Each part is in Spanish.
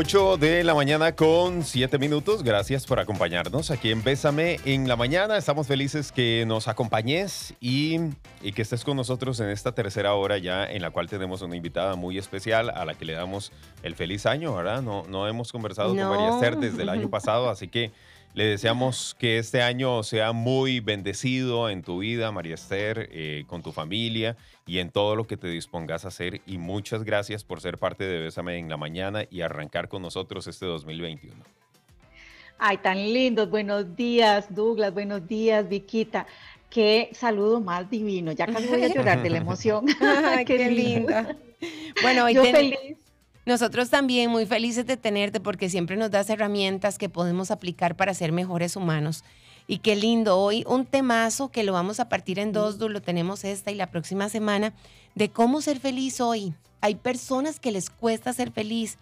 8 de la mañana con 7 minutos. Gracias por acompañarnos aquí en Bésame en la mañana. Estamos felices que nos acompañes y, y, que estés con nosotros en esta tercera hora ya en la cual tenemos una invitada muy especial a la que le damos el feliz año, ¿verdad? No, no hemos conversado con María Esther desde el año pasado, así que le deseamos que este año sea muy bendecido en tu vida, María Esther, eh, con tu familia y en todo lo que te dispongas a hacer. Y muchas gracias por ser parte de Bésame en la Mañana y arrancar con nosotros este 2021. Ay, tan lindos. Buenos días, Douglas. Buenos días, Viquita. Qué saludo más divino. Ya casi voy a llorar de la emoción. qué, linda. Bueno, hoy Yo feliz nosotros también muy felices de tenerte porque siempre nos das herramientas que podemos aplicar para ser mejores humanos. Y qué lindo, hoy un temazo que lo vamos a partir en dos, lo tenemos esta y la próxima semana, de cómo ser feliz hoy. Hay personas que les cuesta ser feliz.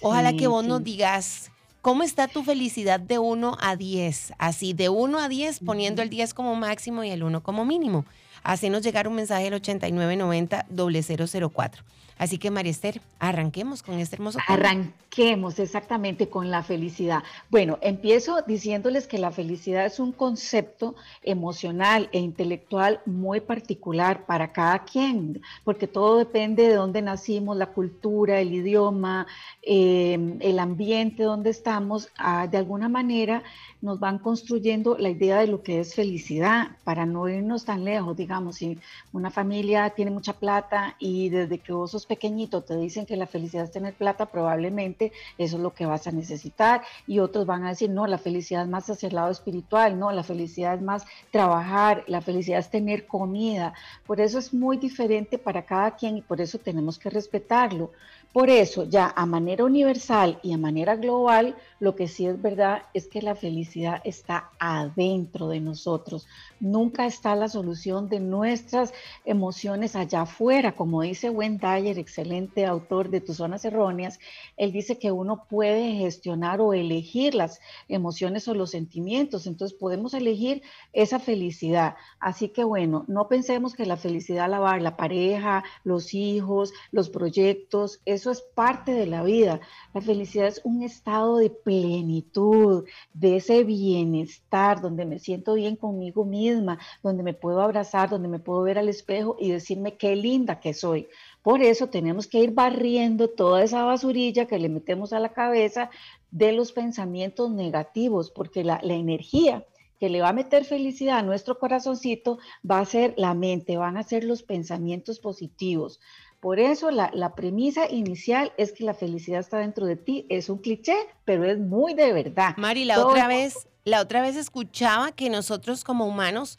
Ojalá que vos nos digas, ¿cómo está tu felicidad de 1 a 10? Así, de 1 a 10, poniendo el 10 como máximo y el 1 como mínimo. Hacenos llegar un mensaje al 8990 004. Así que María arranquemos con este hermoso Arranquemos exactamente con la felicidad. Bueno, empiezo diciéndoles que la felicidad es un concepto emocional e intelectual muy particular para cada quien, porque todo depende de dónde nacimos, la cultura, el idioma, eh, el ambiente donde estamos. Ah, de alguna manera nos van construyendo la idea de lo que es felicidad, para no irnos tan lejos, digamos, si una familia tiene mucha plata y desde que vos sos pequeñito te dicen que la felicidad es tener plata, probablemente eso es lo que vas a necesitar y otros van a decir, no, la felicidad es más hacia el lado espiritual, no, la felicidad es más trabajar, la felicidad es tener comida, por eso es muy diferente para cada quien y por eso tenemos que respetarlo. Por eso, ya a manera universal y a manera global, lo que sí es verdad es que la felicidad está adentro de nosotros. Nunca está la solución de nuestras emociones allá afuera. Como dice Wayne Dyer, excelente autor de Tus Zonas Erróneas, él dice que uno puede gestionar o elegir las emociones o los sentimientos. Entonces podemos elegir esa felicidad. Así que bueno, no pensemos que la felicidad la va a la pareja, los hijos, los proyectos. Eso es parte de la vida. La felicidad es un estado de plenitud, de ese bienestar, donde me siento bien conmigo misma, donde me puedo abrazar, donde me puedo ver al espejo y decirme qué linda que soy. Por eso tenemos que ir barriendo toda esa basurilla que le metemos a la cabeza de los pensamientos negativos, porque la, energía que le va a meter felicidad a nuestro corazoncito va a ser la mente, van a ser los pensamientos positivos. Por eso la, premisa inicial es que la felicidad está dentro de ti. Es un cliché, pero es muy de verdad. Mari, la otra vez, la otra vez escuchaba que nosotros como humanos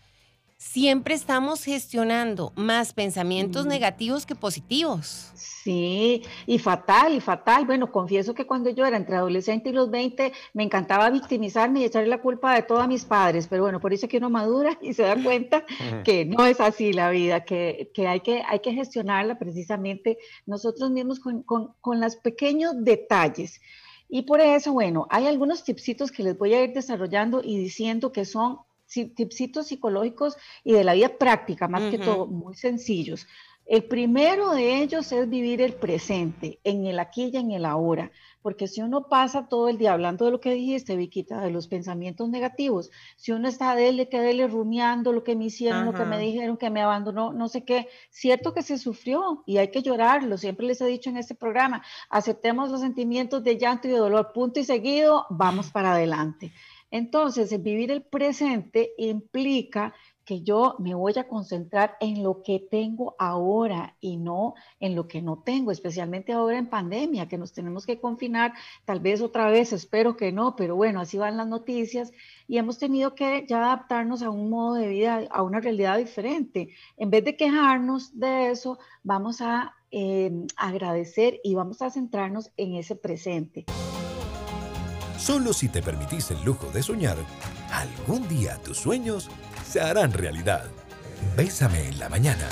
siempre estamos gestionando más pensamientos negativos que positivos. Sí, y fatal, y fatal. Bueno, confieso que cuando yo era entre adolescente y los 20, me encantaba victimizarme y echarle la culpa de todos a mis padres, pero bueno, por eso que uno madura y se da cuenta que no es así la vida, que, hay, que hay que gestionarla precisamente nosotros mismos con, con, con los pequeños detalles. Y por eso, bueno, hay algunos tipsitos que les voy a ir desarrollando y diciendo que son tipsitos psicológicos y de la vida práctica, más que todo, muy sencillos. El primero de ellos es vivir el presente, en el aquí y en el ahora, porque si uno pasa todo el día hablando de lo que dijiste, Viquita, de los pensamientos negativos, si uno está dele que dele rumiando lo que me hicieron, lo que me dijeron, que me abandonó, no sé qué, cierto que se sufrió y hay que llorarlo, siempre les he dicho en este programa, aceptemos los sentimientos de llanto y de dolor, punto y seguido, vamos para adelante. Entonces, vivir el presente implica que yo me voy a concentrar en lo que tengo ahora y no en lo que no tengo, especialmente ahora en pandemia, que nos tenemos que confinar, tal vez otra vez, espero que no, pero bueno, así van las noticias y hemos tenido que ya adaptarnos a un modo de vida, a una realidad diferente. En vez de quejarnos de eso, vamos a eh, agradecer y vamos a centrarnos en ese presente. Solo si te permitís el lujo de soñar, algún día tus sueños se harán realidad. Bésame en la mañana.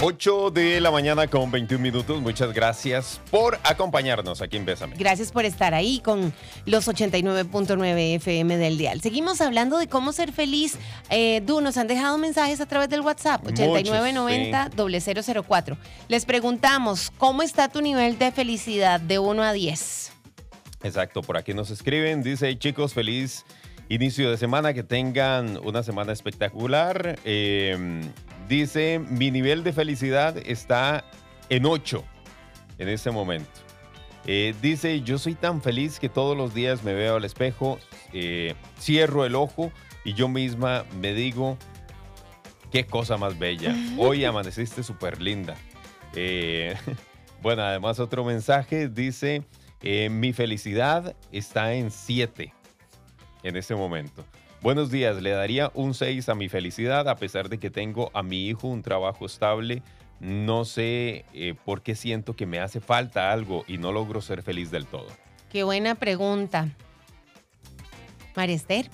8 de la mañana con 21 minutos. Muchas gracias por acompañarnos aquí en Bésame. Gracias por estar ahí con los 89.9 FM del Dial. Seguimos hablando de cómo ser feliz. Eh, Du, nos han dejado mensajes a través del WhatsApp 8990-004. Les preguntamos, ¿cómo está tu nivel de felicidad de 1 a 10? Exacto, por aquí nos escriben. Dice, chicos, feliz inicio de semana, que tengan una semana espectacular. Eh, Dice, mi nivel de felicidad está en 8 en este momento. Eh, dice, yo soy tan feliz que todos los días me veo al espejo, eh, cierro el ojo y yo misma me digo, qué cosa más bella. Hoy amaneciste súper linda. Eh, bueno, además otro mensaje dice, mi felicidad está en 7 en este momento. Buenos días, le daría un 6 a mi felicidad a pesar de que tengo a mi hijo un trabajo estable. No sé eh, por qué siento que me hace falta algo y no logro ser feliz del todo. Qué buena pregunta. María Esther.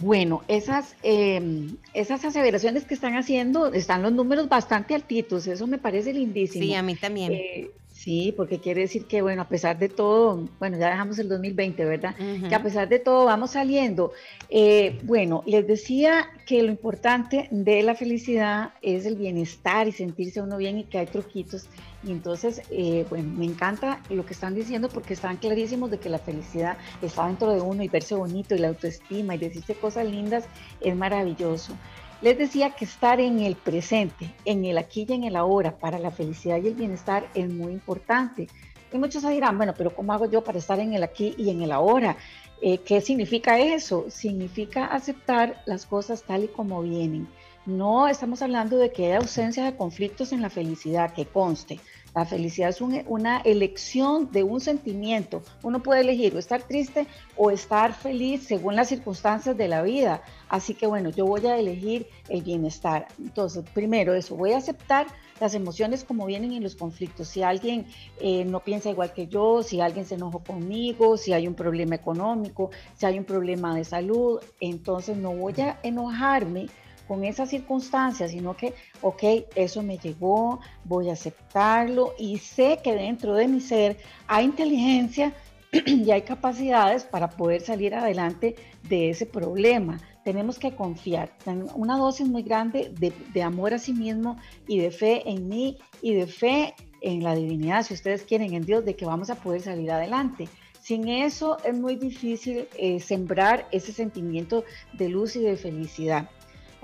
Bueno, esas, em, esas aseveraciones que están haciendo, están los números bastante altitos, eso me parece lindísimo. Sí, a mí también. Eh, Sí, porque quiere decir que, bueno, a pesar de todo, bueno, ya dejamos el 2020, ¿verdad? Que a pesar de todo vamos saliendo. Eh, bueno, les decía que lo importante de la felicidad es el bienestar y sentirse uno bien y que hay truquitos. Y entonces, eh, bueno, me encanta lo que están diciendo porque están clarísimos de que la felicidad está dentro de uno y verse bonito y la autoestima y decirse cosas lindas es maravilloso. Les decía que estar en el presente, en el aquí y en el ahora, para la felicidad y el bienestar es muy importante. Y muchos dirán, bueno, pero ¿cómo hago yo para estar en el aquí y en el ahora? Eh, ¿Qué significa eso? Significa aceptar las cosas tal y como vienen. No estamos hablando de que hay ausencia de conflictos en la felicidad, que conste. La felicidad es una elección de un sentimiento. Uno puede elegir o estar triste o estar feliz según las circunstancias de la vida. Así que bueno, yo voy a elegir el bienestar. Entonces, primero eso, voy a aceptar las emociones como vienen en los conflictos. Si alguien eh, no piensa igual que yo, si alguien se enojó conmigo, si hay un problema económico, si hay un problema de salud, entonces no voy a enojarme con esas circunstancias, sino que, ok, eso me llegó, voy a aceptarlo y sé que dentro de mi ser hay inteligencia y hay capacidades para poder salir adelante de ese problema. Tenemos que confiar, una dosis muy grande de, amor a sí mismo y de fe en mí y de fe en la divinidad, si ustedes quieren, en Dios, de que vamos a poder salir adelante. Sin eso es muy difícil eh, sembrar ese sentimiento de luz y de felicidad.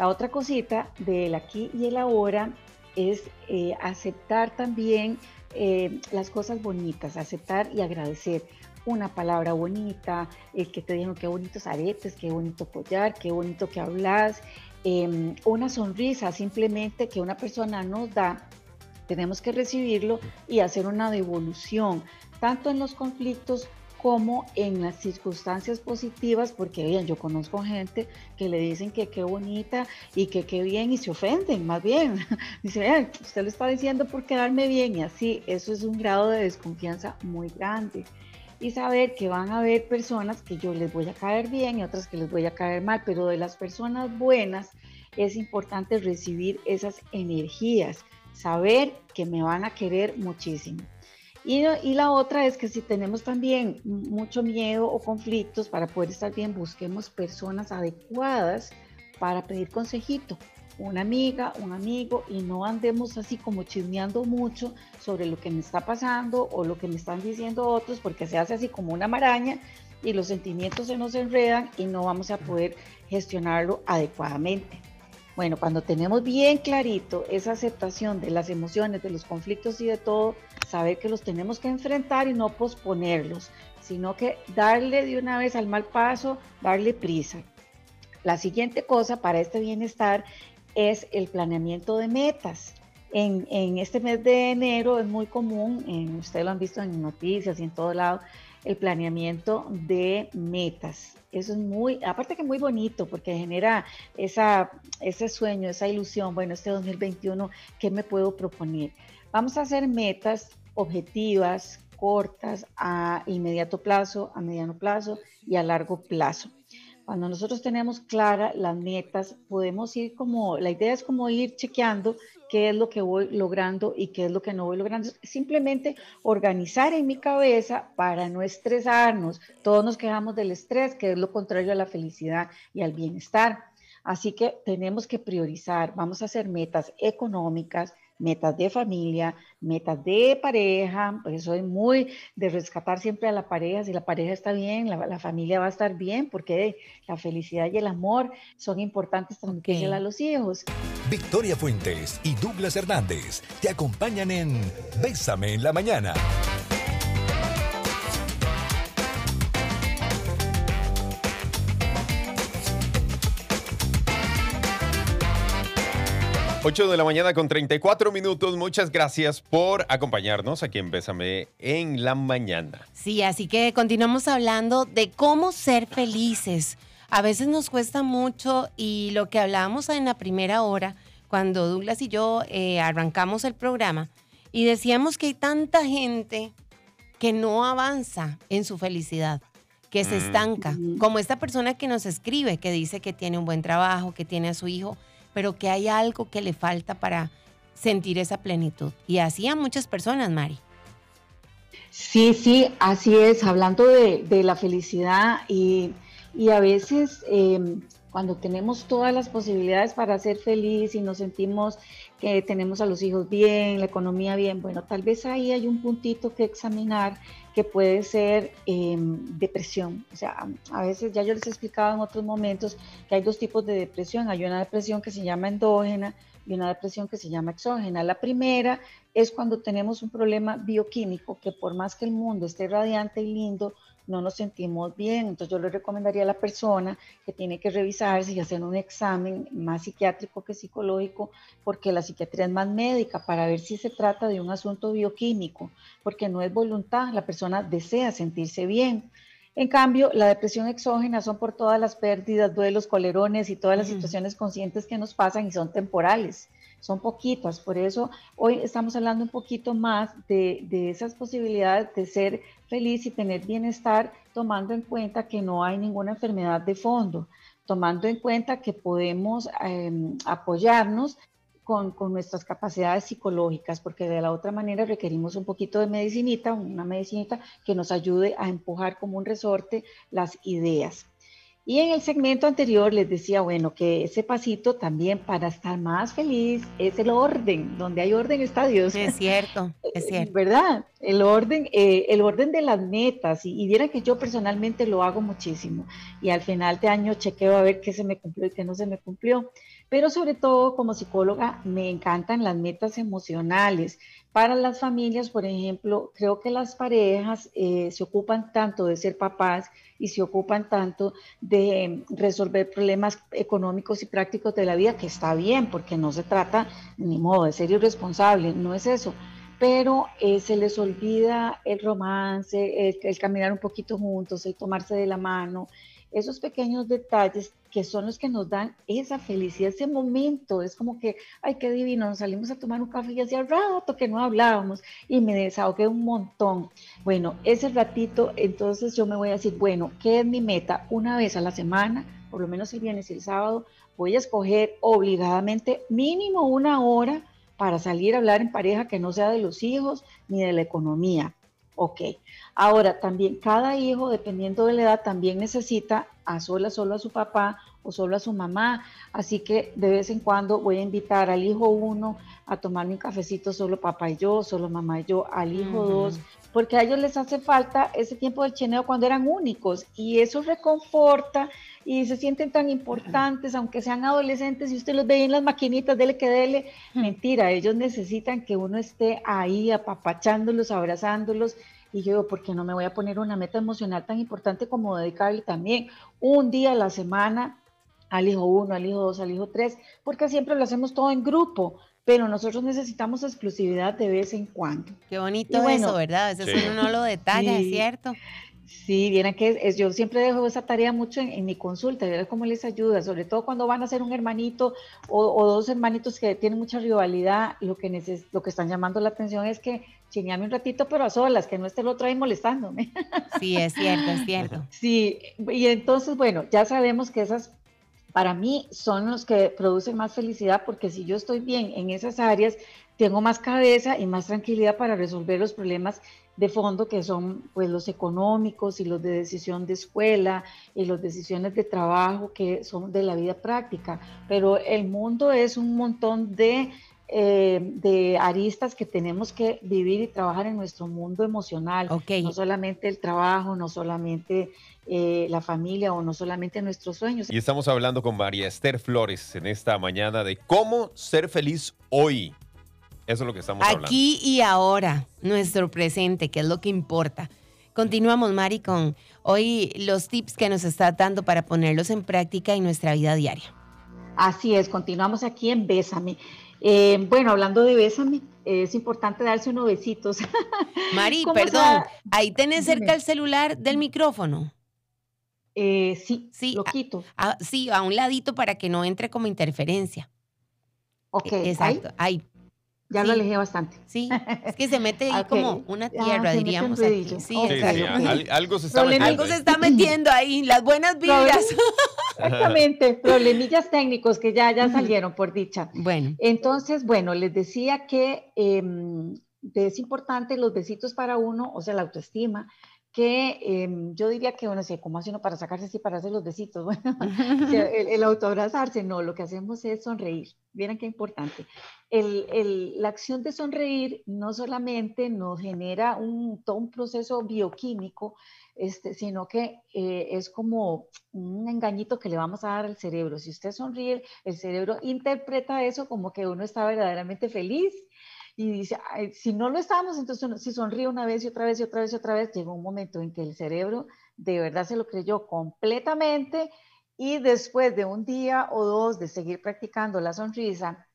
La otra cosita del aquí y el ahora es eh, aceptar también eh, las cosas bonitas, aceptar y agradecer. Una palabra bonita, el que te dijeron qué bonitos aretes, qué bonito collar, qué bonito que hablas, em, una sonrisa simplemente que una persona nos da, tenemos que recibirlo y hacer una devolución, tanto en los conflictos como en las circunstancias positivas, porque bien, yo conozco gente que le dicen que qué bonita y que qué bien y se ofenden, más bien. Dice, usted lo está diciendo por quedarme bien y así, eso es un grado de desconfianza muy grande. Y saber que van a haber personas que yo les voy a caer bien y otras que les voy a caer mal, pero de las personas buenas es importante recibir esas energías, saber que me van a querer muchísimo. Y, la otra es que si tenemos también mucho miedo o conflictos, para poder estar bien, busquemos personas adecuadas para pedir consejito. Una amiga, un amigo, y no andemos así como chismeando mucho sobre lo que me está pasando o lo que me están diciendo otros, porque se hace así como una maraña y los sentimientos se nos enredan y no vamos a poder gestionarlo adecuadamente. Bueno, cuando tenemos bien clarito esa aceptación de las emociones, de los conflictos y de todo, saber que los tenemos que enfrentar y no posponerlos, sino que darle de una vez al mal paso, darle prisa. La siguiente cosa para este bienestar es el planeamiento de metas. En, este mes de enero es muy común, en, ustedes lo han visto en noticias y en todo lado, el planeamiento de metas. Eso es muy, aparte que muy bonito porque genera esa, ese sueño, esa ilusión, bueno, este 2021, ¿qué me puedo proponer? Vamos a hacer metas objetivas, cortas, a inmediato plazo, a mediano plazo y a largo plazo. Cuando nosotros tenemos claras las metas, podemos ir como, la idea es como ir chequeando qué es lo que voy logrando y qué es lo que no voy logrando. Simplemente organizar en mi cabeza para no estresarnos. Todos nos quejamos del estrés, que es lo contrario a la felicidad y al bienestar. Así que tenemos que priorizar, vamos a hacer metas económicas, metas de familia, metas de pareja, pues soy muy de rescatar siempre a la pareja, si la pareja está bien, la, familia va a estar bien, porque la felicidad y el amor son importantes transmitirse a los hijos. Victoria Fuentes y Douglas Hernández te acompañan en Bésame en la mañana. 8 de la mañana con 34 minutos. Muchas gracias por acompañarnos aquí en Bésame en la mañana. Sí, así que continuamos hablando de cómo ser felices. A veces nos cuesta mucho y lo que hablábamos en la primera hora, cuando Douglas y yo eh, arrancamos el programa, y decíamos que hay tanta gente que no avanza en su felicidad, que se mm. estanca, como esta persona que nos escribe, que dice que tiene un buen trabajo, que tiene a su hijo pero que hay algo que le falta para sentir esa plenitud. Y así a muchas personas, Mari. Sí, sí, así es, hablando de, la felicidad y, a veces em, cuando tenemos todas las posibilidades para ser feliz y nos sentimos que tenemos a los hijos bien, la economía bien, bueno, tal vez ahí hay un puntito que examinar que puede ser em, depresión. O sea, a veces ya yo les he explicado en otros momentos que hay dos tipos de depresión. Hay una depresión que se llama endógena y una depresión que se llama exógena. La primera es cuando tenemos un problema bioquímico que por más que el mundo esté radiante y lindo, no nos sentimos bien. Entonces yo le recomendaría a la persona que tiene que revisarse y hacer un examen más psiquiátrico que psicológico, porque la psiquiatría es más médica para ver si se trata de un asunto bioquímico, porque no es voluntad, la persona desea sentirse bien. En cambio, la depresión exógena son por todas las pérdidas, duelos, colerones y todas las situaciones conscientes que nos pasan y son temporales son poquitas. Por eso hoy estamos hablando un poquito más de, esas posibilidades de ser feliz y tener bienestar, tomando en cuenta que no hay ninguna enfermedad de fondo, tomando en cuenta que podemos em, apoyarnos con, con, nuestras capacidades psicológicas, porque de la otra manera requerimos un poquito de medicinita, una medicinita que nos ayude a empujar como un resorte las ideas. Y en el segmento anterior les decía, bueno, que ese pasito también para estar más feliz es el orden, donde hay orden está Dios. Es cierto, es cierto. ¿Verdad? El orden, eh, el orden de las metas. Y, y que yo personalmente lo hago muchísimo. Y al final de año chequeo a ver qué se me cumplió y qué no se me cumplió. Pero sobre todo como psicóloga me encantan las metas emocionales. Para las familias, por ejemplo, creo que las parejas eh, se ocupan tanto de ser papás y se ocupan tanto de resolver problemas económicos y prácticos de la vida, que está bien, porque no se trata ni modo de ser irresponsable, no es eso. Pero eh, se les olvida el romance, el caminar un poquito juntos, el tomarse de la mano, esos pequeños detalles que son los que nos dan esa felicidad, ese momento, es como que, ay, qué divino, nos salimos a tomar un café y hacía rato que no hablábamos y me desahogué un montón. Bueno, ese ratito, entonces yo me voy a decir, bueno, ¿qué es mi meta? Una vez a la semana, por lo menos el viernes y el sábado, voy a escoger obligadamente mínimo una hora para salir a hablar en pareja que no sea de los hijos ni de la economía. Ok, ahora también cada hijo, dependiendo de la edad, también necesita a sola solo a su papá o solo a su mamá. Así que de vez en cuando voy a invitar al hijo uno a tomarme un cafecito solo papá y yo, solo mamá y yo, al hijo dos, porque a ellos les hace falta ese tiempo del cheneo cuando eran únicos y eso reconforta y se sienten tan importantes, aunque sean adolescentes y usted los ve en las maquinitas, dele que dele. Mentira, ellos necesitan que uno esté ahí apapachándolos, abrazándolos y yo digo, ¿por qué no me voy a poner una meta emocional tan importante como dedicarle también un día a la semana al hijo uno, al hijo dos, al hijo tres? Porque siempre lo hacemos todo en grupo, pero nosotros necesitamos exclusividad de vez en cuando. Qué bonito eso, ¿verdad? Eso sí. uno no lo detalla, es cierto. Sí, vieran que es, yo siempre dejo esa tarea mucho en, mi consulta, ver cómo les ayuda, sobre todo cuando van a ser un hermanito o, dos hermanitos que tienen mucha rivalidad, lo que, lo que están llamando la atención es que chiñame un ratito, pero a solas, que no esté el otro ahí molestándome. Sí, es cierto, es cierto. Sí, y entonces, bueno, ya sabemos que esas para mí son los que producen más felicidad porque si yo estoy bien en esas áreas, tengo más cabeza y más tranquilidad para resolver los problemas de fondo que son pues los económicos y los de decisión de escuela y las decisiones de trabajo que son de la vida práctica. Pero el mundo es un montón de, eh, de aristas que tenemos que vivir y trabajar en nuestro mundo emocional. No solamente el trabajo, no solamente eh, la familia o no solamente nuestros sueños. Y estamos hablando con María Esther Flores en esta mañana de cómo ser feliz hoy. Eso es lo que estamos hablando. Aquí y ahora, nuestro presente, que es lo que importa. Continuamos, Mari, con hoy los tips que nos está dando para ponerlos en práctica en nuestra vida diaria. Así es, continuamos aquí en Bésame. Eh, bueno, hablando de Bésame, es importante darse unos besitos. Mari, perdón, ahí tenés cerca el celular del micrófono. Eh, sí, sí, lo quito. sí, a un ladito para que no entre como interferencia. Ok. Exacto, ahí. Ya lo alejé bastante. Sí, es que se mete ahí como una tierra, diríamos aquí. Sí, sí, algo se está metiendo. Algo se está metiendo ahí, las buenas vibras. Exactamente, problemillas técnicos que ya, ya salieron, por dicha. Bueno. Entonces, bueno, les decía que em, es importante los besitos para uno, o sea, la autoestima, que em, yo diría que, bueno, sé, ¿cómo hace uno para sacarse así, para hacer los besitos? Bueno, el, el autoabrazarse, no, lo que hacemos es sonreír. Vieran qué importante. El, el, la acción de sonreír no solamente nos genera un, todo un proceso bioquímico, este, sino que eh, es como un engañito que le vamos a dar al cerebro. Si usted sonríe, el cerebro interpreta eso como que uno está verdaderamente feliz y dice, si no lo estamos, entonces si sonríe una vez y otra vez y otra vez y otra vez, llegó un momento en que el cerebro de verdad se lo creyó completamente y después de un día o dos de seguir practicando la sonrisa,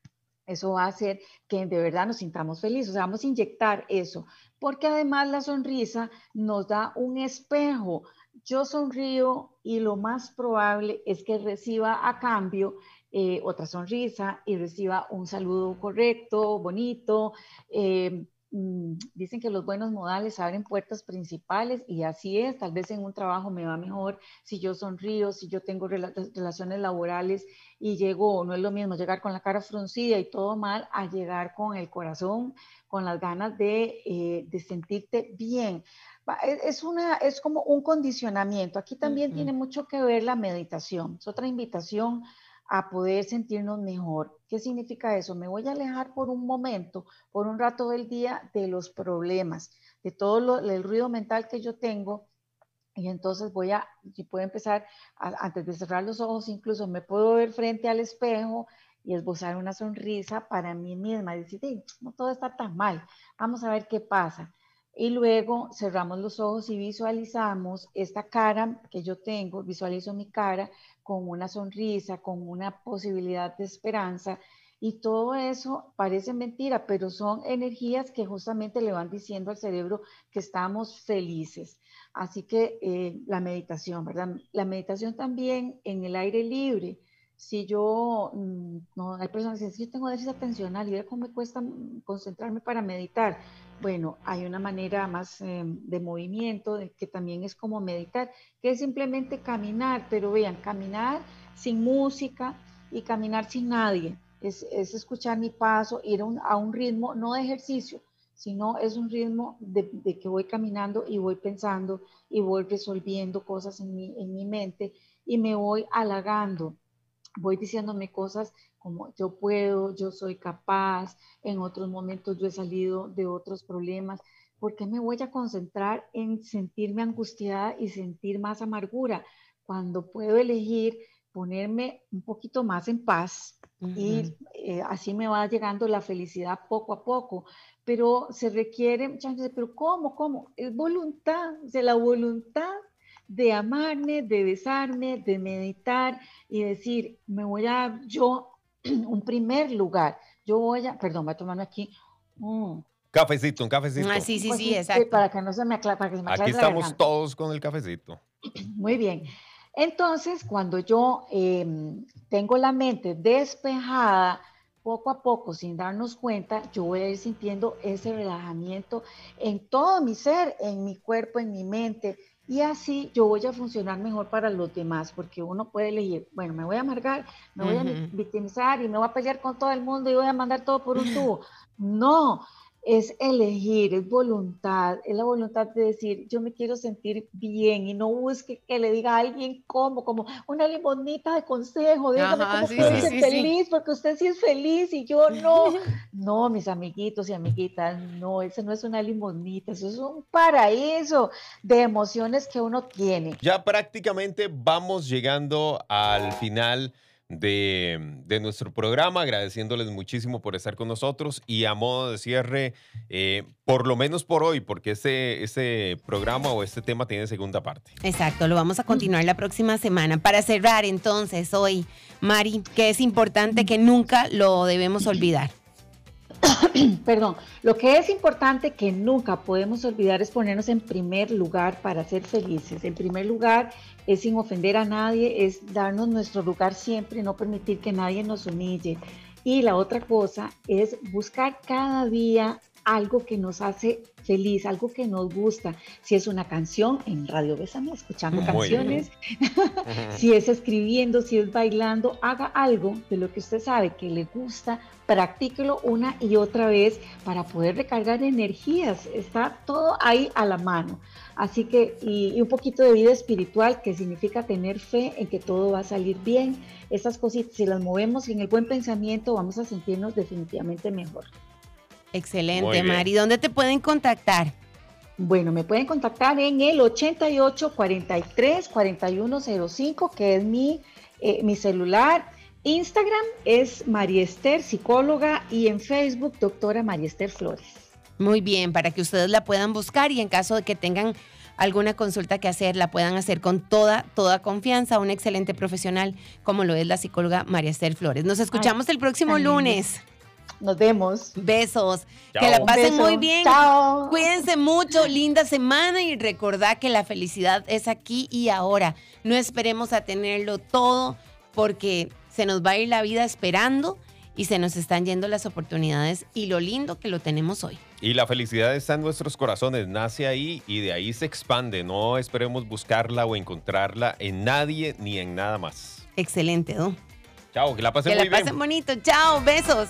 eso va a hacer que de verdad nos sintamos felices. O sea, vamos a inyectar eso, porque además la sonrisa nos da un espejo. Yo sonrío y lo más probable es que reciba a cambio eh, otra sonrisa y reciba un saludo correcto, bonito. Eh, mm, dicen que los buenos modales abren puertas principales y así es. Tal vez en un trabajo me va mejor si yo sonrío, si yo tengo relaciones laborales y llego, no es lo mismo llegar con la cara fruncida y todo mal a llegar con el corazón, con las ganas de, eh, de sentirte bien. Es, una, es como un condicionamiento. Aquí también tiene mucho que ver la meditación. Es otra invitación a poder sentirnos mejor. ¿Qué significa eso? Me voy a alejar por un momento, por un rato del día, de los problemas, de todo el ruido mental que yo tengo. Y entonces voy a, si puedo empezar, antes de cerrar los ojos, incluso me puedo ver frente al espejo y esbozar una sonrisa para mí misma, decir, no todo está tan mal, vamos a ver qué pasa. Y luego cerramos los ojos y visualizamos esta cara que yo tengo, visualizo mi cara con una sonrisa, con una posibilidad de esperanza. Y todo eso parece mentira, pero son energías que justamente le van diciendo al cerebro que estamos felices. Así que eh, la meditación, ¿verdad? La meditación también en el aire libre. Si yo, mm, hay personas que dicen, yo tengo déficit atencional y cómo me cuesta concentrarme para meditar. Bueno, hay una manera más em, de movimiento que también es como meditar, que es simplemente caminar, pero vean, caminar sin música y caminar sin nadie. Es, escuchar mi paso, ir a un, ritmo, no de ejercicio, sino es un ritmo de, que voy caminando y voy pensando y voy resolviendo cosas en mi, en mi mente y me voy halagando, voy diciéndome cosas como yo puedo, yo soy capaz, en otros momentos yo he salido de otros problemas. ¿Por qué me voy a concentrar en sentirme angustiada y sentir más amargura cuando puedo elegir ponerme un poquito más en paz y eh, así me va llegando la felicidad poco a poco? Pero se requiere, muchas veces, pero ¿cómo? ¿Cómo? Es voluntad, de la voluntad de amarme, de besarme, de meditar y decir, me voy a yo un primer lugar. Yo voy a, perdón, voy a tomarme aquí Cafecito, un cafecito. Ah, sí, sí, Pues sí, exacto. Para que no se me aclare, para que se me Aquí aclare estamos todos con el cafecito. Muy bien. Entonces, cuando yo em, tengo la mente despejada, poco a poco, sin darnos cuenta, yo voy a ir sintiendo ese relajamiento en todo mi ser, en mi cuerpo, en mi mente. Y así yo voy a funcionar mejor para los demás, porque uno puede elegir, bueno, me voy a amargar, me voy a victimizar y me voy a pelear con todo el mundo y voy a mandar todo por un tubo. No, es elegir, es voluntad, es la voluntad de decir, yo me quiero sentir bien y no busque que le diga a alguien cómo, como una limonita de consejo, dígame Ajá, cómo sí, ser sí, sí. feliz, porque usted sí es feliz y yo no. No, mis amiguitos y amiguitas, no, eso no es una limonita, eso es un paraíso de emociones que uno tiene. Ya prácticamente vamos llegando al final de, de nuestro programa, agradeciéndoles muchísimo por estar con nosotros y a modo de cierre, eh, por lo menos por hoy, porque este, este programa o este tema tiene segunda parte. Exacto, lo vamos a continuar la próxima semana. Para cerrar entonces hoy, Mari, que es importante que nunca lo debemos olvidar. Perdón, lo que es importante que nunca podemos olvidar es ponernos en primer lugar para ser felices. En primer lugar es sin ofender a nadie, es darnos nuestro lugar siempre no permitir que nadie nos humille. Y la otra cosa es buscar cada día algo que nos hace feliz, algo que nos gusta. Si es una canción, en Radio Bésame, escuchando Muy canciones, si es escribiendo, si es bailando, haga algo de lo que usted sabe que le gusta, practíquelo una y otra vez para poder recargar energías. Está todo ahí a la mano. Así que, y, y un poquito de vida espiritual, que significa tener fe en que todo va a salir bien. Esas cositas, si las movemos en el buen pensamiento, vamos a sentirnos definitivamente mejor. Excelente. Mari. ¿Dónde te pueden contactar? Bueno, me pueden contactar en el 88 43 4105, que es mi, eh, mi celular. Instagram es María Esther, psicóloga, y en Facebook, doctora María Esther Flores. Muy bien, para que ustedes la puedan buscar y en caso de que tengan alguna consulta que hacer, la puedan hacer con toda, toda confianza. Un excelente profesional como lo es la psicóloga María Esther Flores. Nos escuchamos el próximo lindo. Nos vemos. Besos. Chao. Que la pasen muy bien. Chao. Cuídense mucho, linda semana y recordad que la felicidad es aquí y ahora. No esperemos a tenerlo todo porque se nos va a ir la vida esperando y se nos están yendo las oportunidades y lo lindo que lo tenemos hoy. Y la felicidad está en nuestros corazones, nace ahí y de ahí se expande. No esperemos buscarla o encontrarla en nadie ni en nada más. Excelente, ¿no? Chao, que la pasen Que muy la bien. pasen bonito. Chao, besos.